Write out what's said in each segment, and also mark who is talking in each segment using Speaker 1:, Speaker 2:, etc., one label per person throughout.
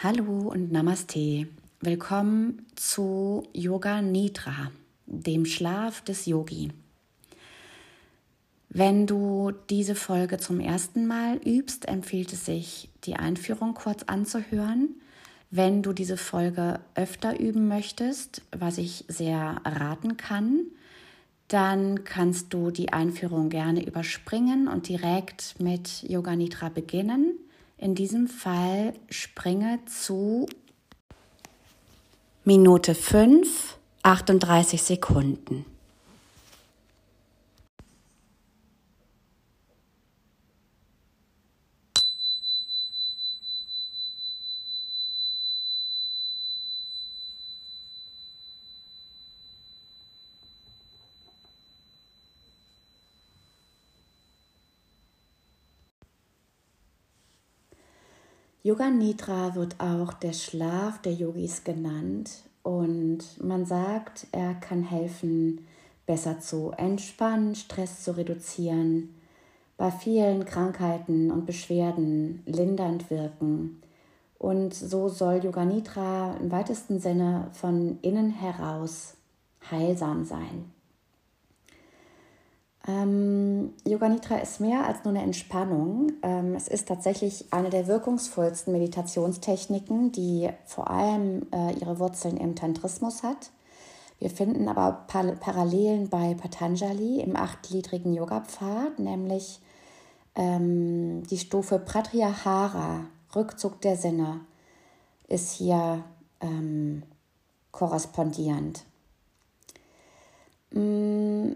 Speaker 1: Hallo und Namaste. Willkommen zu Yoga Nidra, dem Schlaf des Yogi. Wenn du diese Folge zum ersten Mal übst, empfiehlt es sich, die Einführung kurz anzuhören. Wenn du diese Folge öfter üben möchtest, was ich sehr raten kann, dann kannst du die Einführung gerne überspringen und direkt mit Yoga Nidra beginnen. In diesem Fall springe zu Minute 5, 38 Sekunden. Yoga Nidra wird auch der Schlaf der Yogis genannt und man sagt, er kann helfen, besser zu entspannen, Stress zu reduzieren, bei vielen Krankheiten und Beschwerden lindernd wirken. Und so soll Yoga Nidra im weitesten Sinne von innen heraus heilsam sein. Ähm, Yoga Nidra ist mehr als nur eine Entspannung. Ähm, es ist tatsächlich eine der wirkungsvollsten Meditationstechniken, die vor allem äh, ihre Wurzeln im Tantrismus hat. Wir finden aber Par Parallelen bei Patanjali im achtgliedrigen Yoga-Pfad, nämlich ähm, die Stufe Pratyahara, Rückzug der Sinne, ist hier ähm, korrespondierend. Mm,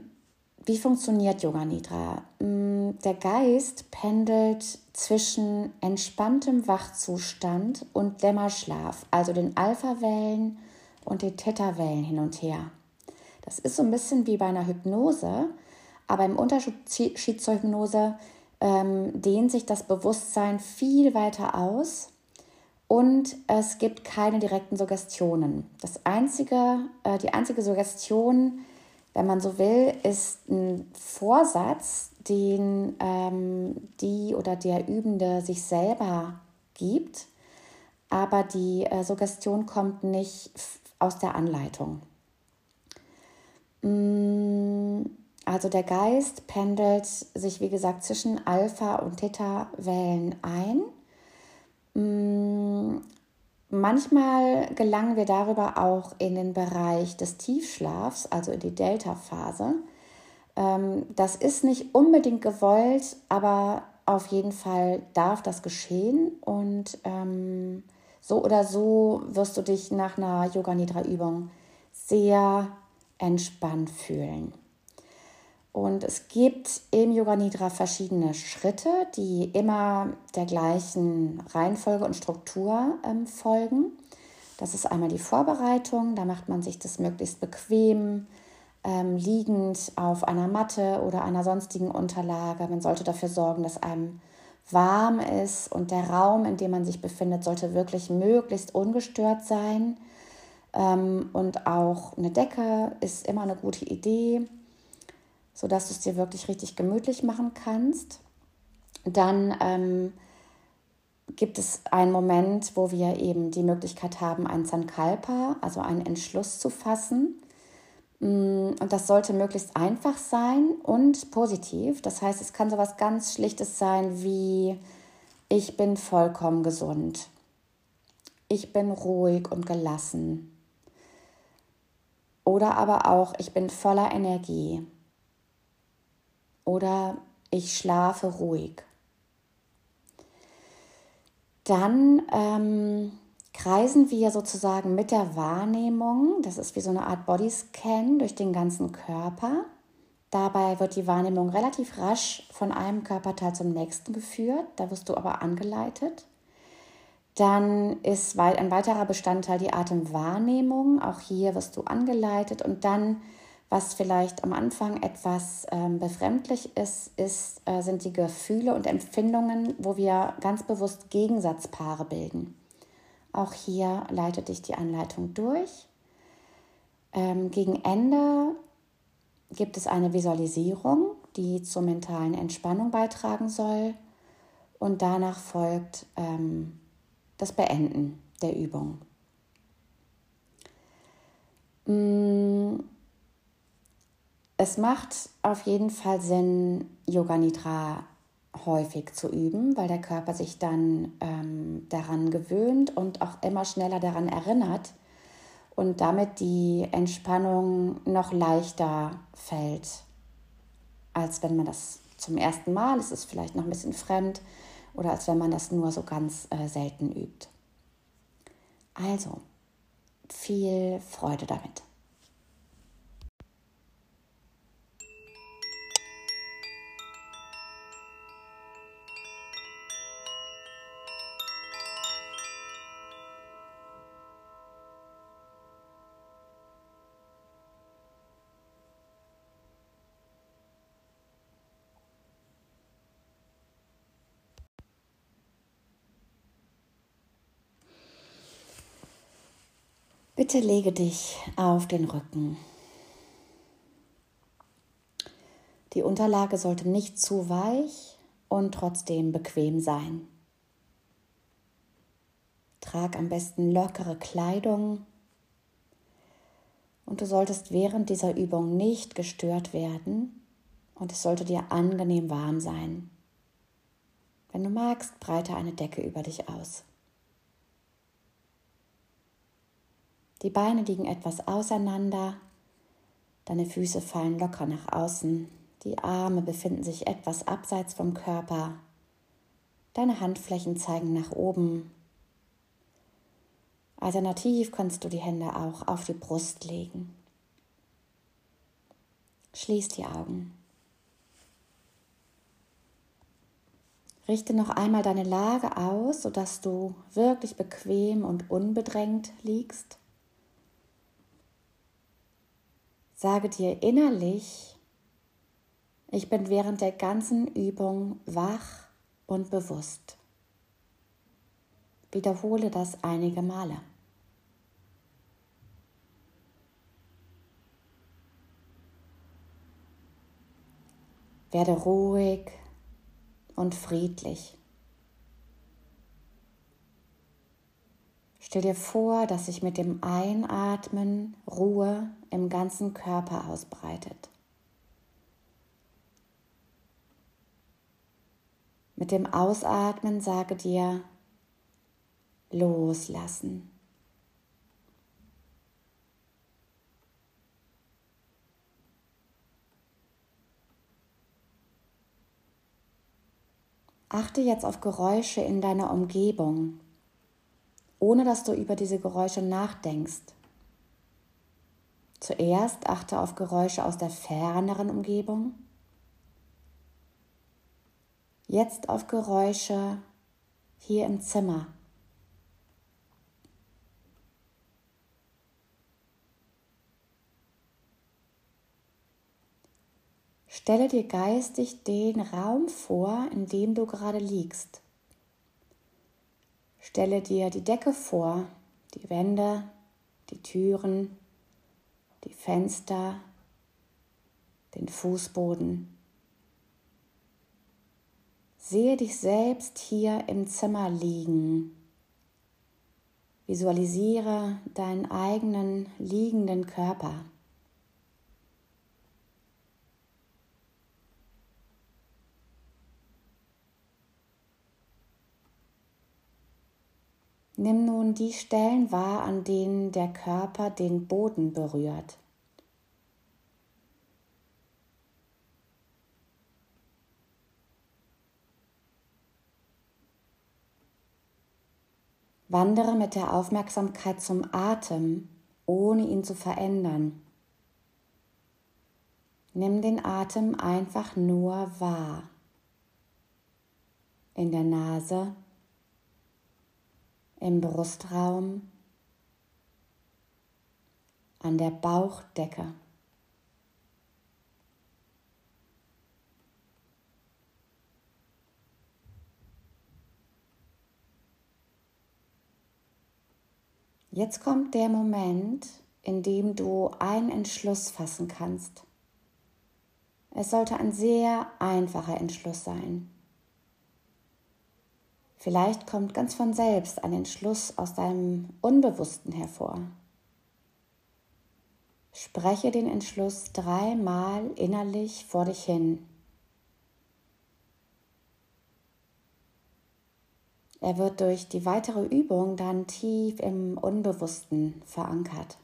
Speaker 1: wie funktioniert Yoga Nidra? Mm, der Geist pendelt zwischen entspanntem Wachzustand und Dämmerschlaf, also den Alpha-Wellen und den Theta-Wellen hin und her. Das ist so ein bisschen wie bei einer Hypnose, aber im Unterschied zur Hypnose ähm, dehnt sich das Bewusstsein viel weiter aus und es gibt keine direkten Suggestionen. Das einzige, äh, die einzige Suggestion, wenn man so will, ist ein Vorsatz, den ähm, die oder der Übende sich selber gibt, aber die äh, Suggestion kommt nicht aus der Anleitung. Mm, also der Geist pendelt sich, wie gesagt, zwischen Alpha- und Theta-Wellen ein. Manchmal gelangen wir darüber auch in den Bereich des Tiefschlafs, also in die Delta-Phase. Ähm, das ist nicht unbedingt gewollt, aber auf jeden Fall darf das geschehen und ähm, so oder so wirst du dich nach einer Yoga-Nidra-Übung sehr entspannt fühlen. Und es gibt im Yoga Nidra verschiedene Schritte, die immer der gleichen Reihenfolge und Struktur ähm, folgen. Das ist einmal die Vorbereitung, da macht man sich das möglichst bequem, ähm, liegend auf einer Matte oder einer sonstigen Unterlage. Man sollte dafür sorgen, dass einem warm ist und der Raum, in dem man sich befindet, sollte wirklich möglichst ungestört sein. Ähm, und auch eine Decke ist immer eine gute Idee sodass du es dir wirklich richtig gemütlich machen kannst. Dann ähm, gibt es einen Moment, wo wir eben die Möglichkeit haben, ein Sankalpa, also einen Entschluss zu fassen. Mm, und das sollte möglichst einfach sein und positiv. Das heißt, es kann so was ganz Schlichtes sein wie, ich bin vollkommen gesund. Ich bin ruhig und gelassen. Oder aber auch, ich bin voller Energie oder ich schlafe ruhig. Dann ähm, kreisen wir sozusagen mit der Wahrnehmung, das ist wie so eine Art Bodyscan durch den ganzen Körper. Dabei wird die Wahrnehmung relativ rasch von einem Körperteil zum nächsten geführt, da wirst du aber angeleitet. Dann ist ein weiterer Bestandteil die Atemwahrnehmung, auch hier wirst du angeleitet und dann was vielleicht am Anfang etwas ähm, befremdlich ist, ist äh, sind die Gefühle und Empfindungen, wo wir ganz bewusst Gegensatzpaare bilden. Auch hier leitet dich die Anleitung durch. Ähm, gegen Ende gibt es eine Visualisierung, die zur mentalen Entspannung beitragen soll. Und danach folgt ähm, das Beenden der Übung. Mm, es macht auf jeden Fall Sinn, Yoga Nidra häufig zu üben, weil der Körper sich dann ähm, daran gewöhnt und auch immer schneller daran erinnert und damit die Entspannung noch leichter fällt, als wenn man das zum ersten Mal, es ist vielleicht noch ein bisschen fremd oder als wenn man das nur so ganz äh, selten übt. Also, viel Freude damit. Bitte lege dich auf den Rücken. Die Unterlage sollte nicht zu weich und trotzdem bequem sein. Trag am besten lockere Kleidung und du solltest während dieser Übung nicht gestört werden und es sollte dir angenehm warm sein. Wenn du magst, breite eine Decke über dich aus. Die Beine liegen etwas auseinander, deine Füße fallen locker nach außen, die Arme befinden sich etwas abseits vom Körper, deine Handflächen zeigen nach oben. Alternativ kannst du die Hände auch auf die Brust legen. Schließ die Augen. Richte noch einmal deine Lage aus, sodass du wirklich bequem und unbedrängt liegst. Sage dir innerlich, ich bin während der ganzen Übung wach und bewusst. Wiederhole das einige Male. Werde ruhig und friedlich. Stell dir vor, dass sich mit dem Einatmen Ruhe im ganzen Körper ausbreitet. Mit dem Ausatmen sage dir loslassen. Achte jetzt auf Geräusche in deiner Umgebung ohne dass du über diese Geräusche nachdenkst. Zuerst achte auf Geräusche aus der ferneren Umgebung. Jetzt auf Geräusche hier im Zimmer. Stelle dir geistig den Raum vor, in dem du gerade liegst. Stelle dir die Decke vor, die Wände, die Türen, die Fenster, den Fußboden. Sehe dich selbst hier im Zimmer liegen. Visualisiere deinen eigenen liegenden Körper. Nimm nun die Stellen wahr, an denen der Körper den Boden berührt. Wandere mit der Aufmerksamkeit zum Atem, ohne ihn zu verändern. Nimm den Atem einfach nur wahr. In der Nase im Brustraum, an der Bauchdecke. Jetzt kommt der Moment, in dem du einen Entschluss fassen kannst. Es sollte ein sehr einfacher Entschluss sein. Vielleicht kommt ganz von selbst ein Entschluss aus deinem Unbewussten hervor. Spreche den Entschluss dreimal innerlich vor dich hin. Er wird durch die weitere Übung dann tief im Unbewussten verankert.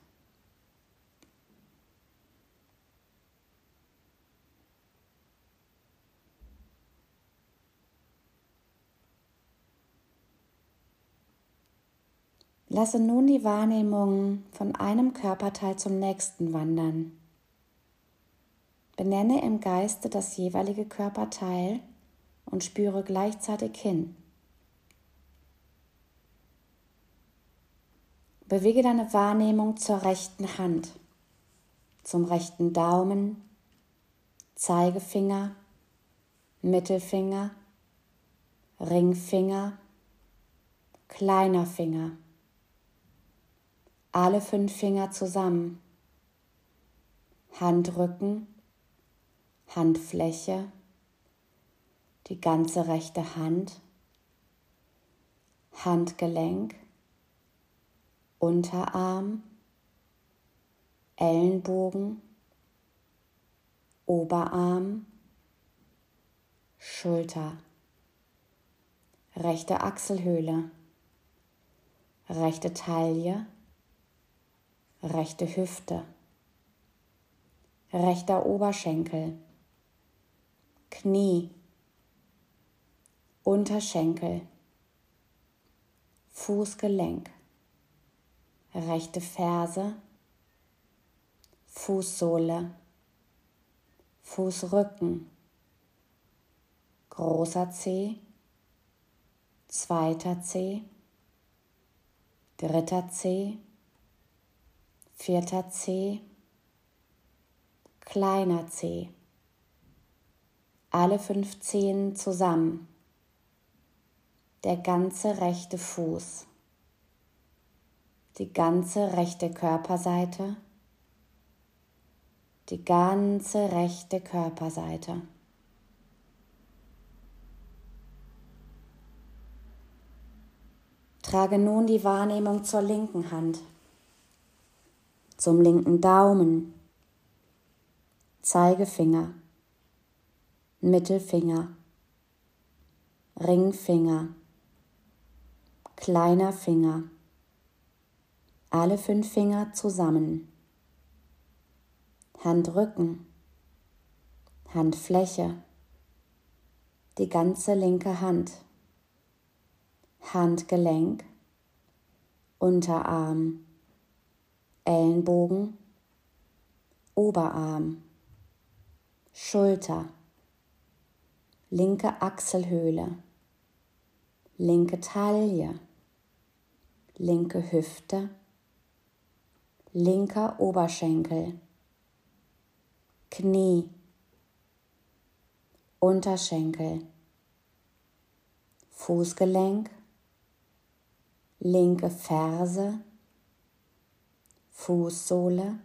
Speaker 1: Lasse nun die Wahrnehmung von einem Körperteil zum nächsten wandern. Benenne im Geiste das jeweilige Körperteil und spüre gleichzeitig hin. Bewege deine Wahrnehmung zur rechten Hand, zum rechten Daumen, Zeigefinger, Mittelfinger, Ringfinger, kleiner Finger. Alle fünf Finger zusammen. Handrücken, Handfläche, die ganze rechte Hand, Handgelenk, Unterarm, Ellenbogen, Oberarm, Schulter, rechte Achselhöhle, rechte Taille, rechte Hüfte, rechter Oberschenkel, Knie, Unterschenkel, Fußgelenk rechte Ferse, Fußsohle, Fußrücken, großer Zeh, zweiter Zeh, dritter Zeh, vierter Zeh, kleiner Zeh, alle fünf Zehen zusammen, der ganze rechte Fuß. Die ganze rechte Körperseite, die ganze rechte Körperseite. Trage nun die Wahrnehmung zur linken Hand, zum linken Daumen, Zeigefinger, Mittelfinger, Ringfinger, kleiner Finger. Alle fünf Finger zusammen. Handrücken, Handfläche, die ganze linke Hand, Handgelenk, Unterarm, Ellenbogen, Oberarm, Schulter, linke Achselhöhle, linke Taille, linke Hüfte, linker Oberschenkel, Knie, Unterschenkel, Fußgelenk, linke Ferse, Fußsohle,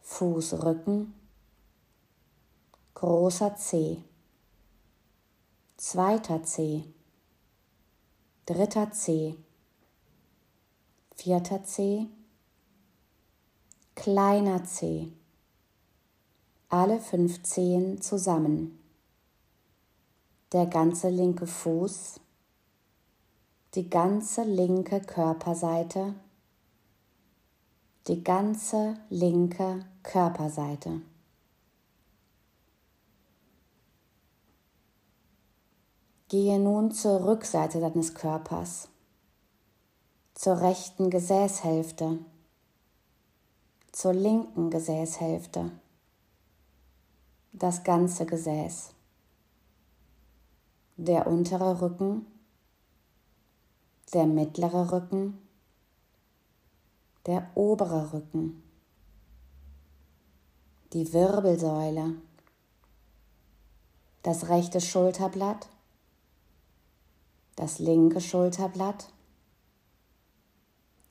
Speaker 1: Fußrücken, großer Zeh, zweiter Zeh, dritter Zeh, vierter Zeh, kleiner Zeh, alle fünf Zehen zusammen, der ganze linke Fuß, die ganze linke Körperseite, die ganze linke Körperseite. Gehe nun zur Rückseite deines Körpers, zur rechten Gesäßhälfte zur linken Gesäßhälfte, das ganze Gesäß, der untere Rücken, der mittlere Rücken, der obere Rücken, die Wirbelsäule, das rechte Schulterblatt, das linke Schulterblatt,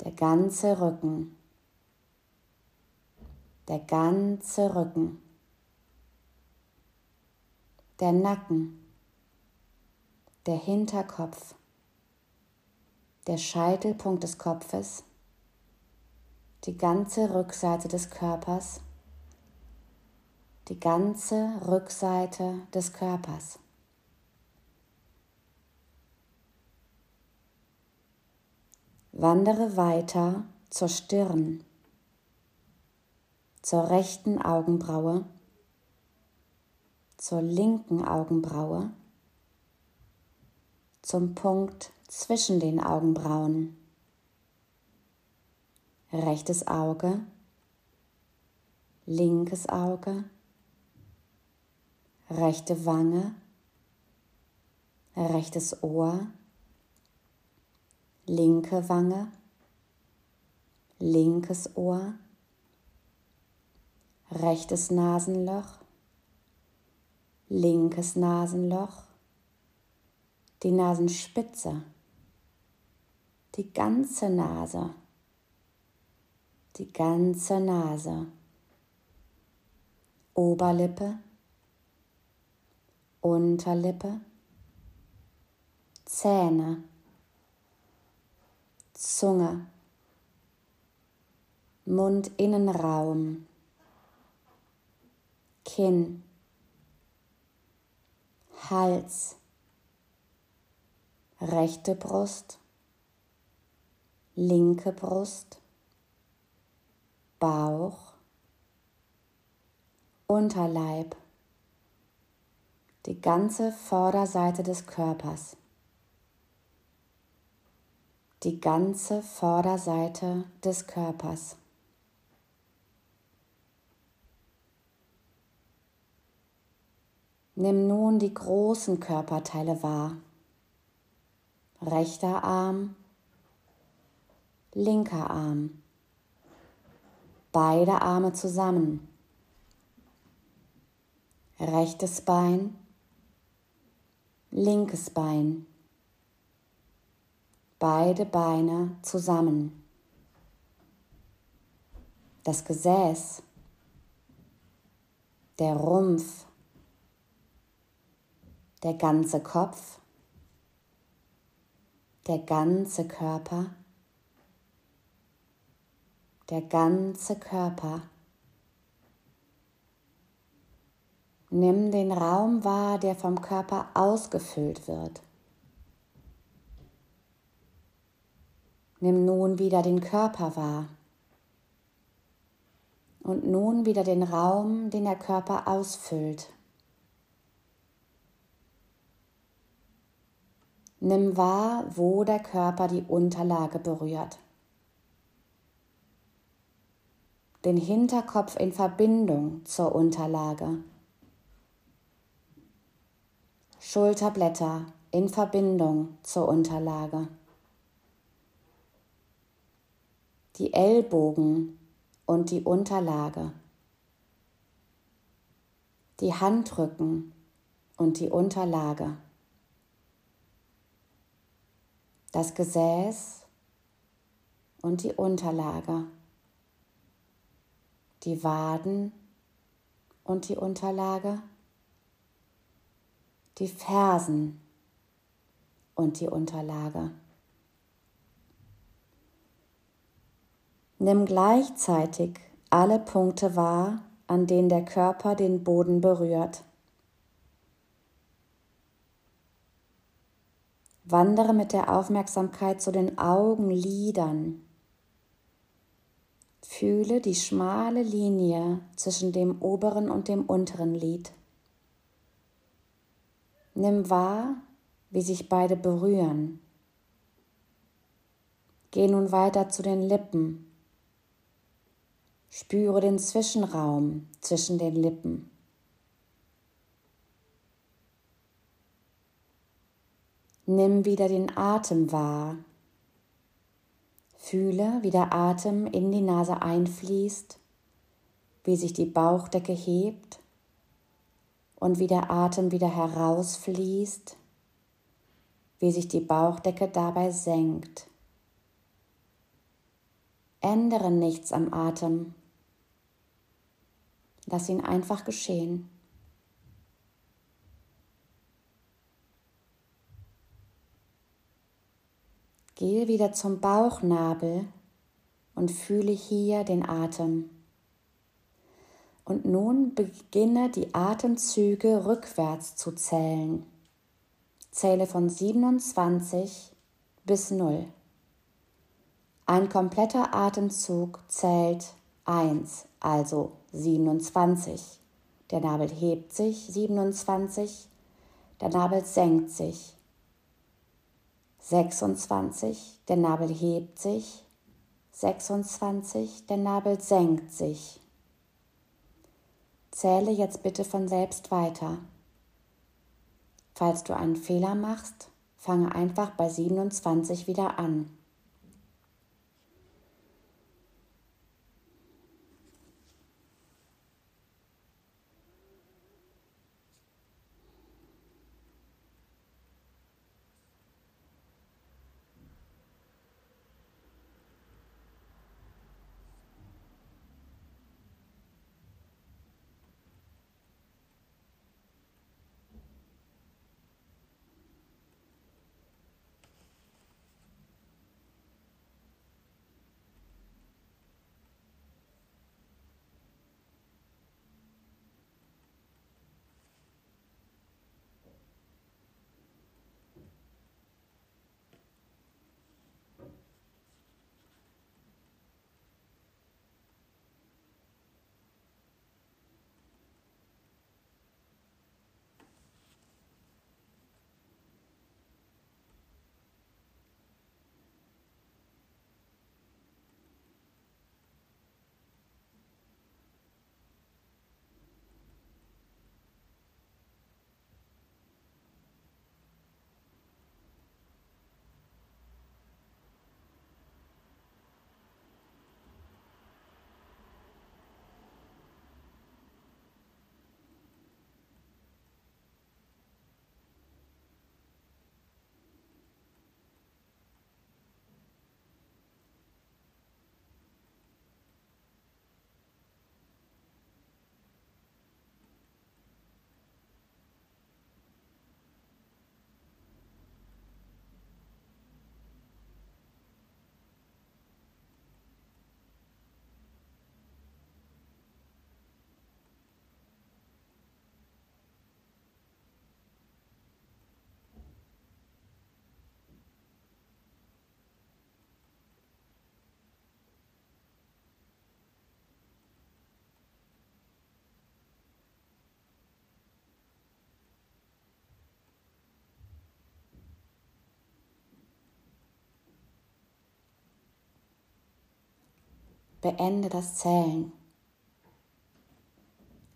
Speaker 1: der ganze Rücken. Der ganze Rücken, der Nacken, der Hinterkopf, der Scheitelpunkt des Kopfes, die ganze Rückseite des Körpers, die ganze Rückseite des Körpers. Wandere weiter zur Stirn, zur rechten Augenbraue, zur linken Augenbraue, zum Punkt zwischen den Augenbrauen. Rechtes Auge, linkes Auge, rechte Wange, rechtes Ohr, linke Wange, linkes Ohr, rechtes Nasenloch, linkes Nasenloch, die Nasenspitze, die ganze Nase, die ganze Nase, Oberlippe, Unterlippe, Zähne, Zunge, Mundinnenraum, Kinn, Hals, rechte Brust, linke Brust, Bauch, Unterleib, die ganze Vorderseite des Körpers die ganze Vorderseite des Körpers. Nimm nun die großen Körperteile wahr. Rechter Arm, linker Arm, beide Arme zusammen, rechtes Bein, linkes Bein, beide Beine zusammen. Das Gesäß, der Rumpf, der ganze Kopf, der ganze Körper, der ganze Körper. Nimm den Raum wahr, der vom Körper ausgefüllt wird. Nimm nun wieder den Körper wahr. Und nun wieder den Raum, den der Körper ausfüllt. Nimm wahr, wo der Körper die Unterlage berührt. Den Hinterkopf in Verbindung zur Unterlage. Schulterblätter in Verbindung zur Unterlage. die Ellbogen und die Unterlage, die Handrücken und die Unterlage, das Gesäß und die Unterlage, die Waden und die Unterlage, die Fersen und die Unterlage. Nimm gleichzeitig alle Punkte wahr, an denen der Körper den Boden berührt. Wandere mit der Aufmerksamkeit zu den Augenlidern. Fühle die schmale Linie zwischen dem oberen und dem unteren Lid. Nimm wahr, wie sich beide berühren. Geh nun weiter zu den Lippen Spüre den Zwischenraum zwischen den Lippen. Nimm wieder den Atem wahr. Fühle, wie der Atem in die Nase einfließt, wie sich die Bauchdecke hebt und wie der Atem wieder herausfließt, wie sich die Bauchdecke dabei senkt. Ändere nichts am Atem, Lass ihn einfach geschehen. Gehe wieder zum Bauchnabel und fühle hier den Atem. Und nun beginne die Atemzüge rückwärts zu zählen. Zähle von 27 bis 0. Ein kompletter Atemzug zählt 1, also 27. Der Nabel hebt sich, 27. Der Nabel senkt sich. 26. Der Nabel hebt sich. 26. Der Nabel senkt sich. Zähle jetzt bitte von selbst weiter. Falls du einen Fehler machst, fange einfach bei 27 wieder an. Beende das Zählen.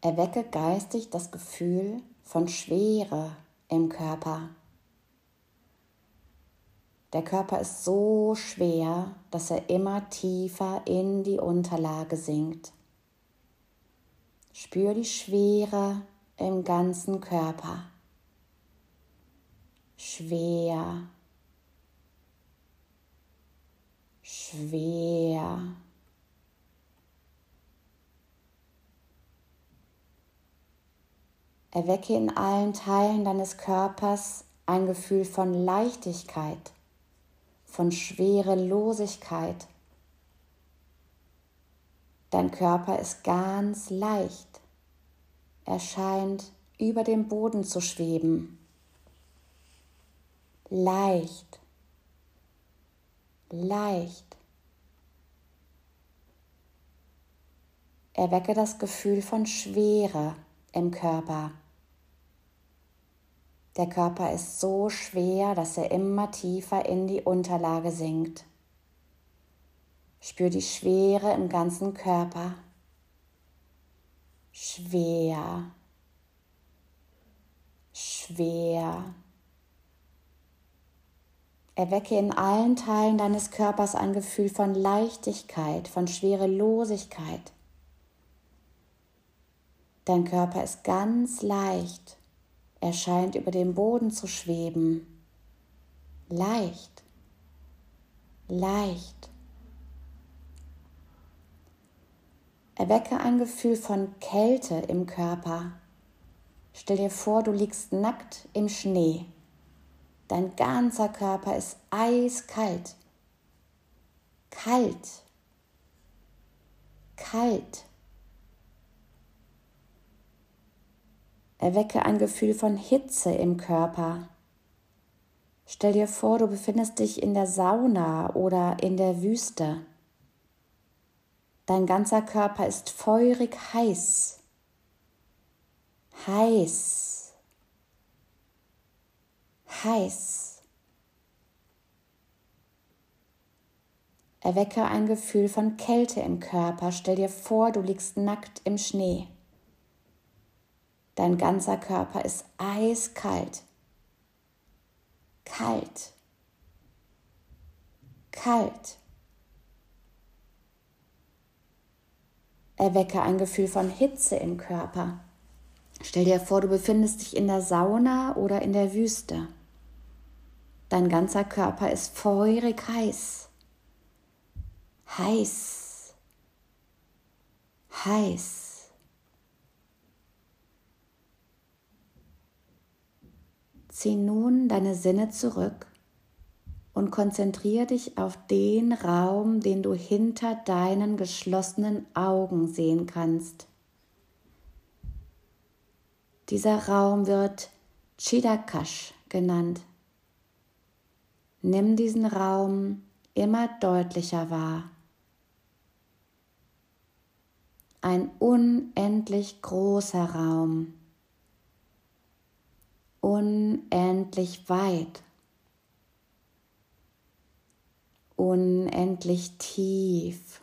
Speaker 1: Erwecke geistig das Gefühl von Schwere im Körper. Der Körper ist so schwer, dass er immer tiefer in die Unterlage sinkt. Spür die Schwere im ganzen Körper. Schwer. Schwer. Erwecke in allen Teilen deines Körpers ein Gefühl von Leichtigkeit, von Schwerelosigkeit. Dein Körper ist ganz leicht. Er scheint über dem Boden zu schweben. Leicht. Leicht. Erwecke das Gefühl von Schwere im Körper. Der Körper ist so schwer, dass er immer tiefer in die Unterlage sinkt. Spür die Schwere im ganzen Körper. Schwer. Schwer. Erwecke in allen Teilen deines Körpers ein Gefühl von Leichtigkeit, von Schwerelosigkeit. Dein Körper ist ganz leicht er scheint über dem Boden zu schweben. Leicht, leicht. Erwecke ein Gefühl von Kälte im Körper. Stell dir vor, du liegst nackt im Schnee. Dein ganzer Körper ist eiskalt. Kalt. Kalt. Erwecke ein Gefühl von Hitze im Körper. Stell dir vor, du befindest dich in der Sauna oder in der Wüste. Dein ganzer Körper ist feurig heiß. Heiß. Heiß. Erwecke ein Gefühl von Kälte im Körper. Stell dir vor, du liegst nackt im Schnee. Dein ganzer Körper ist eiskalt. Kalt. Kalt. Erwecke ein Gefühl von Hitze im Körper. Stell dir vor, du befindest dich in der Sauna oder in der Wüste. Dein ganzer Körper ist feurig heiß. Heiß. Heiß. Zieh nun deine Sinne zurück und konzentriere dich auf den Raum, den du hinter deinen geschlossenen Augen sehen kannst. Dieser Raum wird Chidakash genannt. Nimm diesen Raum immer deutlicher wahr. Ein unendlich großer Raum, unendlich weit unendlich tief,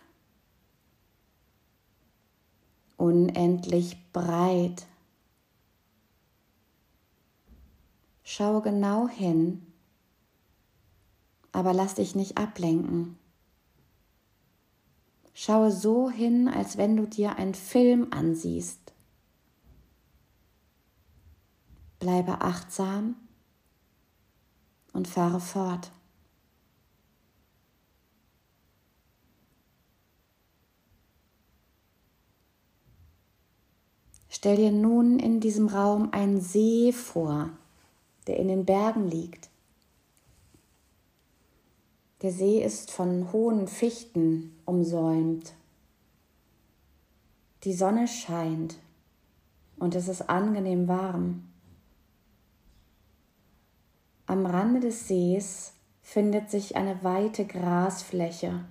Speaker 1: unendlich breit. Schau genau hin, aber lass dich nicht ablenken. Schaue so hin, als wenn du dir einen Film ansiehst. Bleibe achtsam und fahre fort. Stell dir nun in diesem Raum einen See vor, der in den Bergen liegt. Der See ist von hohen Fichten umsäumt. Die Sonne scheint und es ist angenehm warm. Am Rande des Sees findet sich eine weite Grasfläche.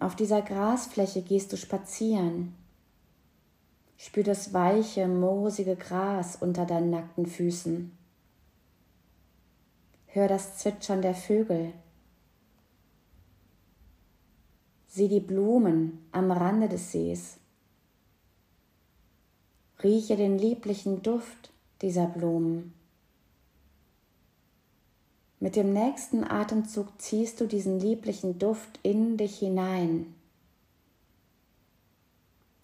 Speaker 1: Auf dieser Grasfläche gehst du spazieren Spür das weiche, moosige Gras unter deinen nackten Füßen. Hör das Zwitschern der Vögel. Sieh die Blumen am Rande des Sees. Rieche den lieblichen Duft dieser Blumen. Mit dem nächsten Atemzug ziehst du diesen lieblichen Duft in dich hinein.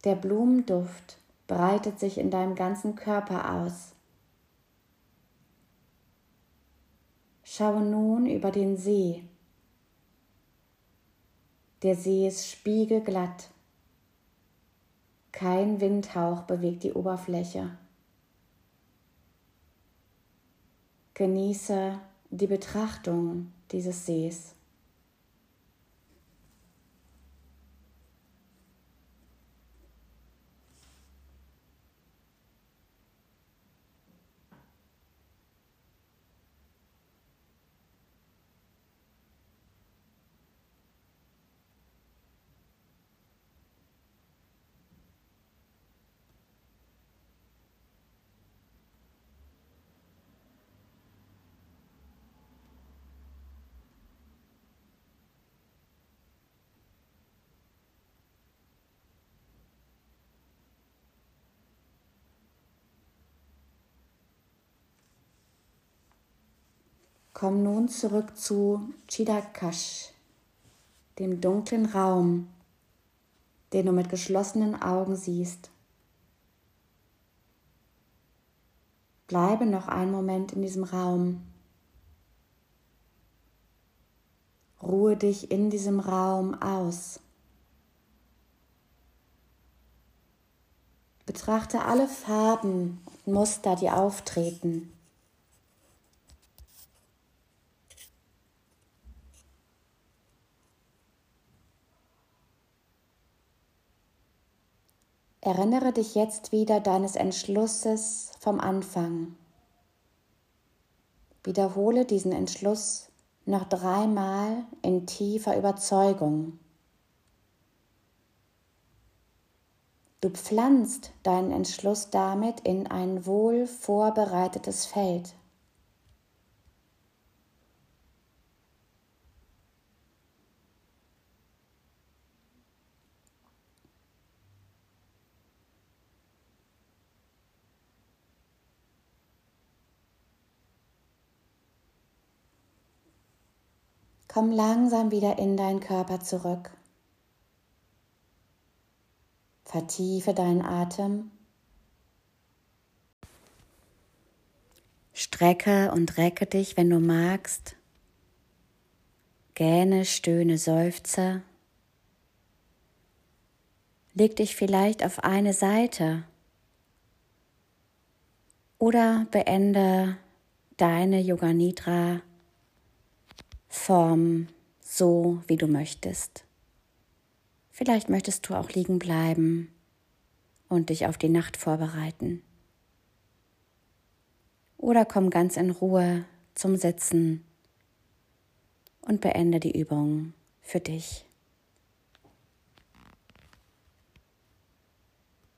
Speaker 1: Der Blumenduft breitet sich in deinem ganzen Körper aus. Schaue nun über den See. Der See ist spiegelglatt. Kein Windhauch bewegt die Oberfläche. Genieße die Betrachtung dieses Sees. Komm nun zurück zu Chidakash, dem dunklen Raum, den du mit geschlossenen Augen siehst. Bleibe noch einen Moment in diesem Raum. Ruhe dich in diesem Raum aus. Betrachte alle Farben und Muster, die auftreten. Erinnere dich jetzt wieder deines Entschlusses vom Anfang. Wiederhole diesen Entschluss noch dreimal in tiefer Überzeugung. Du pflanzt deinen Entschluss damit in ein wohl vorbereitetes Feld. Komm langsam wieder in deinen Körper zurück. Vertiefe deinen Atem. Strecke und recke dich, wenn du magst. Gähne, stöhne, seufze. Leg dich vielleicht auf eine Seite oder beende deine Yoga Nidra Form so, wie du möchtest. Vielleicht möchtest du auch liegen bleiben und dich auf die Nacht vorbereiten. Oder komm ganz in Ruhe zum Sitzen und beende die Übung für dich.